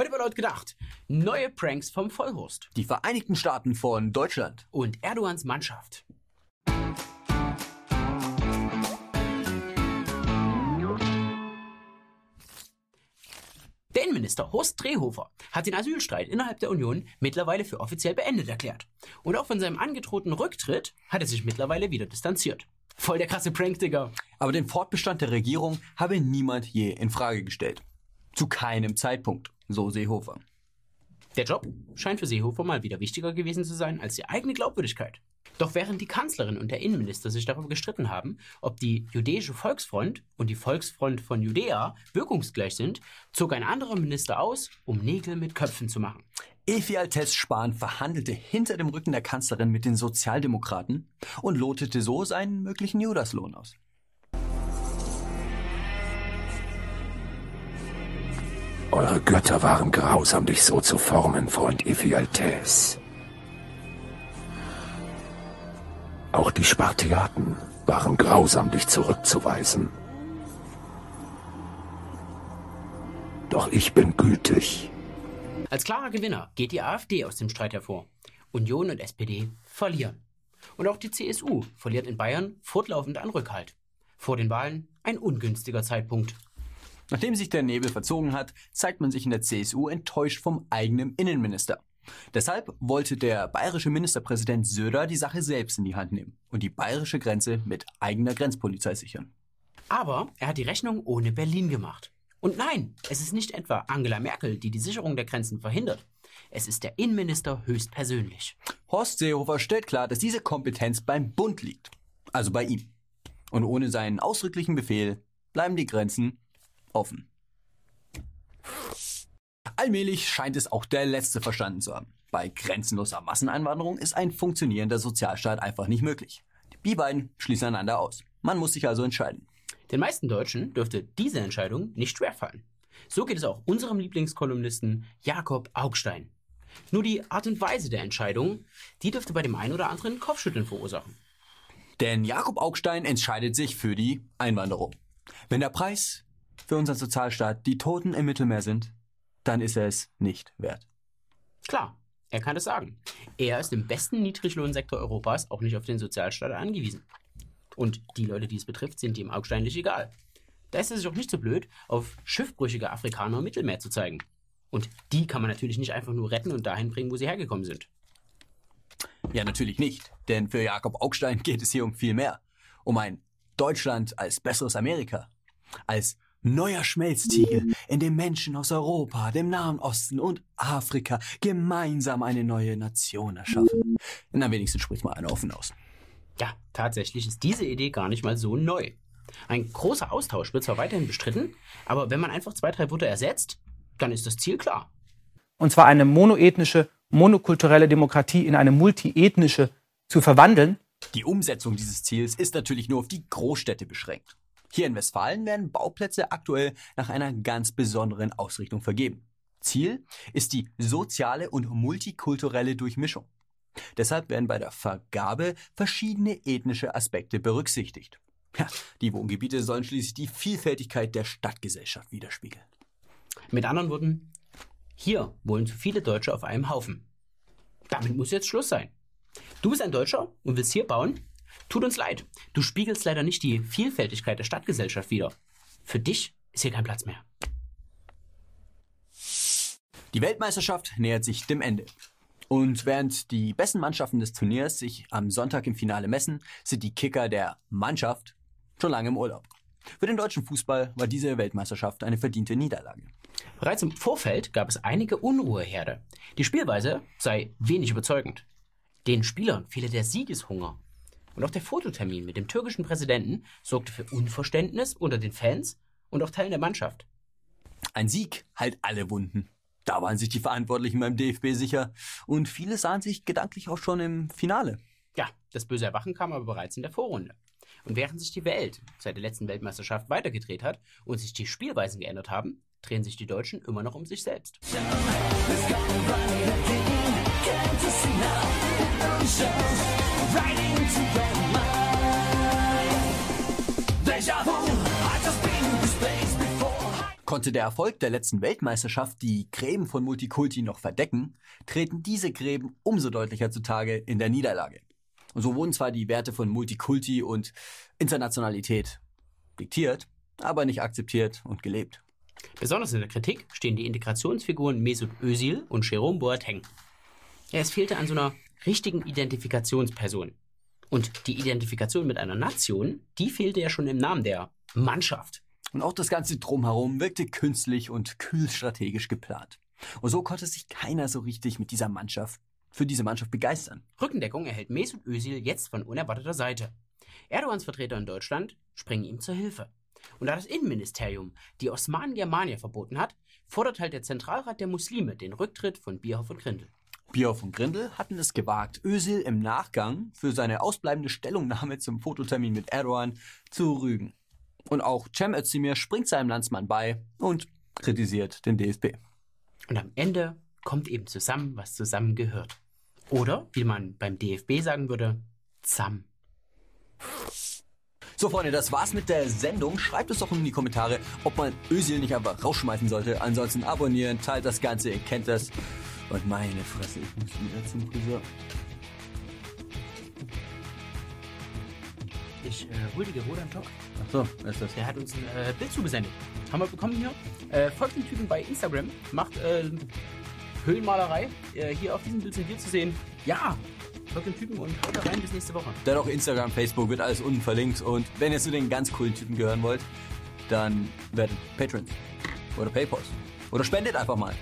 Heute war laut gedacht. Neue Pranks vom Vollhorst. Die Vereinigten Staaten von Deutschland. Und Erdogans Mannschaft. Der Innenminister Horst Drehofer hat den Asylstreit innerhalb der Union mittlerweile für offiziell beendet erklärt. Und auch von seinem angedrohten Rücktritt hat er sich mittlerweile wieder distanziert. Voll der krasse Prank, Digga. Aber den Fortbestand der Regierung habe niemand je in Frage gestellt. Zu keinem Zeitpunkt, so Seehofer. Der Job scheint für Seehofer mal wieder wichtiger gewesen zu sein als die eigene Glaubwürdigkeit. Doch während die Kanzlerin und der Innenminister sich darüber gestritten haben, ob die jüdische Volksfront und die Volksfront von Judäa wirkungsgleich sind, zog ein anderer Minister aus, um Nägel mit Köpfen zu machen. Altes Spahn verhandelte hinter dem Rücken der Kanzlerin mit den Sozialdemokraten und lotete so seinen möglichen Judaslohn aus. Eure Götter waren grausam, dich so zu formen, Freund Ephialtes. Auch die Spartiaten waren grausam, dich zurückzuweisen. Doch ich bin gütig. Als klarer Gewinner geht die AfD aus dem Streit hervor. Union und SPD verlieren. Und auch die CSU verliert in Bayern fortlaufend an Rückhalt. Vor den Wahlen ein ungünstiger Zeitpunkt. Nachdem sich der Nebel verzogen hat, zeigt man sich in der CSU enttäuscht vom eigenen Innenminister. Deshalb wollte der bayerische Ministerpräsident Söder die Sache selbst in die Hand nehmen und die bayerische Grenze mit eigener Grenzpolizei sichern. Aber er hat die Rechnung ohne Berlin gemacht. Und nein, es ist nicht etwa Angela Merkel, die die Sicherung der Grenzen verhindert. Es ist der Innenminister höchstpersönlich. Horst Seehofer stellt klar, dass diese Kompetenz beim Bund liegt. Also bei ihm. Und ohne seinen ausdrücklichen Befehl bleiben die Grenzen offen. Allmählich scheint es auch der Letzte verstanden zu haben. Bei grenzenloser Masseneinwanderung ist ein funktionierender Sozialstaat einfach nicht möglich. Die beiden schließen einander aus. Man muss sich also entscheiden. Den meisten Deutschen dürfte diese Entscheidung nicht schwerfallen. So geht es auch unserem Lieblingskolumnisten Jakob Augstein. Nur die Art und Weise der Entscheidung, die dürfte bei dem einen oder anderen Kopfschütteln verursachen. Denn Jakob Augstein entscheidet sich für die Einwanderung. Wenn der Preis für unseren Sozialstaat die Toten im Mittelmeer sind, dann ist er es nicht wert. Klar, er kann es sagen. Er ist im besten Niedriglohnsektor Europas auch nicht auf den Sozialstaat angewiesen. Und die Leute, die es betrifft, sind ihm augenscheinlich egal. Da ist er sich auch nicht so blöd, auf schiffbrüchige Afrikaner im Mittelmeer zu zeigen. Und die kann man natürlich nicht einfach nur retten und dahin bringen, wo sie hergekommen sind. Ja, natürlich nicht. Denn für Jakob Augstein geht es hier um viel mehr. Um ein Deutschland als besseres Amerika. Als neuer Schmelztiegel, in dem Menschen aus Europa, dem Nahen Osten und Afrika gemeinsam eine neue Nation erschaffen. Na, wenigstens spricht mal einer offen aus. Ja, tatsächlich ist diese Idee gar nicht mal so neu. Ein großer Austausch wird zwar weiterhin bestritten, aber wenn man einfach zwei, drei Wörter ersetzt, dann ist das Ziel klar. Und zwar eine monoethnische, monokulturelle Demokratie in eine multiethnische zu verwandeln. Die Umsetzung dieses Ziels ist natürlich nur auf die Großstädte beschränkt. Hier in Westfalen werden Bauplätze aktuell nach einer ganz besonderen Ausrichtung vergeben. Ziel ist die soziale und multikulturelle Durchmischung. Deshalb werden bei der Vergabe verschiedene ethnische Aspekte berücksichtigt. Ja, die Wohngebiete sollen schließlich die Vielfältigkeit der Stadtgesellschaft widerspiegeln. Mit anderen Worten, hier wohnen zu viele Deutsche auf einem Haufen. Damit muss jetzt Schluss sein. Du bist ein Deutscher und willst hier bauen? Tut uns leid. Du spiegelst leider nicht die Vielfältigkeit der Stadtgesellschaft wider. Für dich ist hier kein Platz mehr. Die Weltmeisterschaft nähert sich dem Ende. Und während die besten Mannschaften des Turniers sich am Sonntag im Finale messen, sind die Kicker der Mannschaft schon lange im Urlaub. Für den deutschen Fußball war diese Weltmeisterschaft eine verdiente Niederlage. Bereits im Vorfeld gab es einige Unruheherde. Die Spielweise sei wenig überzeugend. Den Spielern fehle der Siegeshunger. Und auch der Fototermin mit dem türkischen Präsidenten sorgte für Unverständnis unter den Fans und auch Teilen der Mannschaft. Ein Sieg heilt alle Wunden. Da waren sich die Verantwortlichen beim DFB sicher und viele sahen sich gedanklich auch schon im Finale. Ja, das böse Erwachen kam aber bereits in der Vorrunde. Und während sich die Welt seit der letzten Weltmeisterschaft weitergedreht hat und sich die Spielweisen geändert haben, drehen sich die Deutschen immer noch um sich selbst. Konnte der Erfolg der letzten Weltmeisterschaft die Gräben von Multikulti noch verdecken, treten diese Gräben umso deutlicher zutage in der Niederlage. Und so wurden zwar die Werte von Multikulti und Internationalität diktiert, aber nicht akzeptiert und gelebt. Besonders in der Kritik stehen die Integrationsfiguren Mesut Özil und Jerome Boateng. Es fehlte an so einer richtigen Identifikationsperson. Und die Identifikation mit einer Nation, die fehlte ja schon im Namen der Mannschaft. Und auch das ganze Drumherum wirkte künstlich und kühl strategisch geplant. Und so konnte sich keiner so richtig mit dieser Mannschaft, für diese Mannschaft begeistern. Rückendeckung erhält Mesut Özil jetzt von unerwarteter Seite. Erdogans Vertreter in Deutschland springen ihm zur Hilfe. Und da das Innenministerium die Osmanen Germania verboten hat, fordert halt der Zentralrat der Muslime den Rücktritt von Bierhoff und Grindel. Bierhoff und Grindel hatten es gewagt, Özil im Nachgang für seine ausbleibende Stellungnahme zum Fototermin mit Erdogan zu rügen. Und auch Cem Özdemir springt seinem Landsmann bei und kritisiert den DFB. Und am Ende kommt eben zusammen, was zusammen gehört. Oder, wie man beim DFB sagen würde, ZAM. So, Freunde, das war's mit der Sendung. Schreibt es doch in die Kommentare, ob man Özil nicht einfach rausschmeißen sollte. Ansonsten abonnieren, teilt das Ganze, ihr kennt das. Und meine Fresse, ich muss wieder zum Friseur. Ich äh, huldige Roland Tock. Ach so, wer ist das? Der hat uns ein äh, Bild zugesendet. Haben wir bekommen hier. Äh, folgt dem Typen bei Instagram. Macht äh, Höhlenmalerei. Äh, hier auf diesem Bild sind wir zu sehen. Ja, folgt dem Typen und haut da rein bis nächste Woche. Dann auch Instagram, Facebook, wird alles unten verlinkt. Und wenn ihr zu den ganz coolen Typen gehören wollt, dann werdet Patrons. Oder Paypals. Oder spendet einfach mal.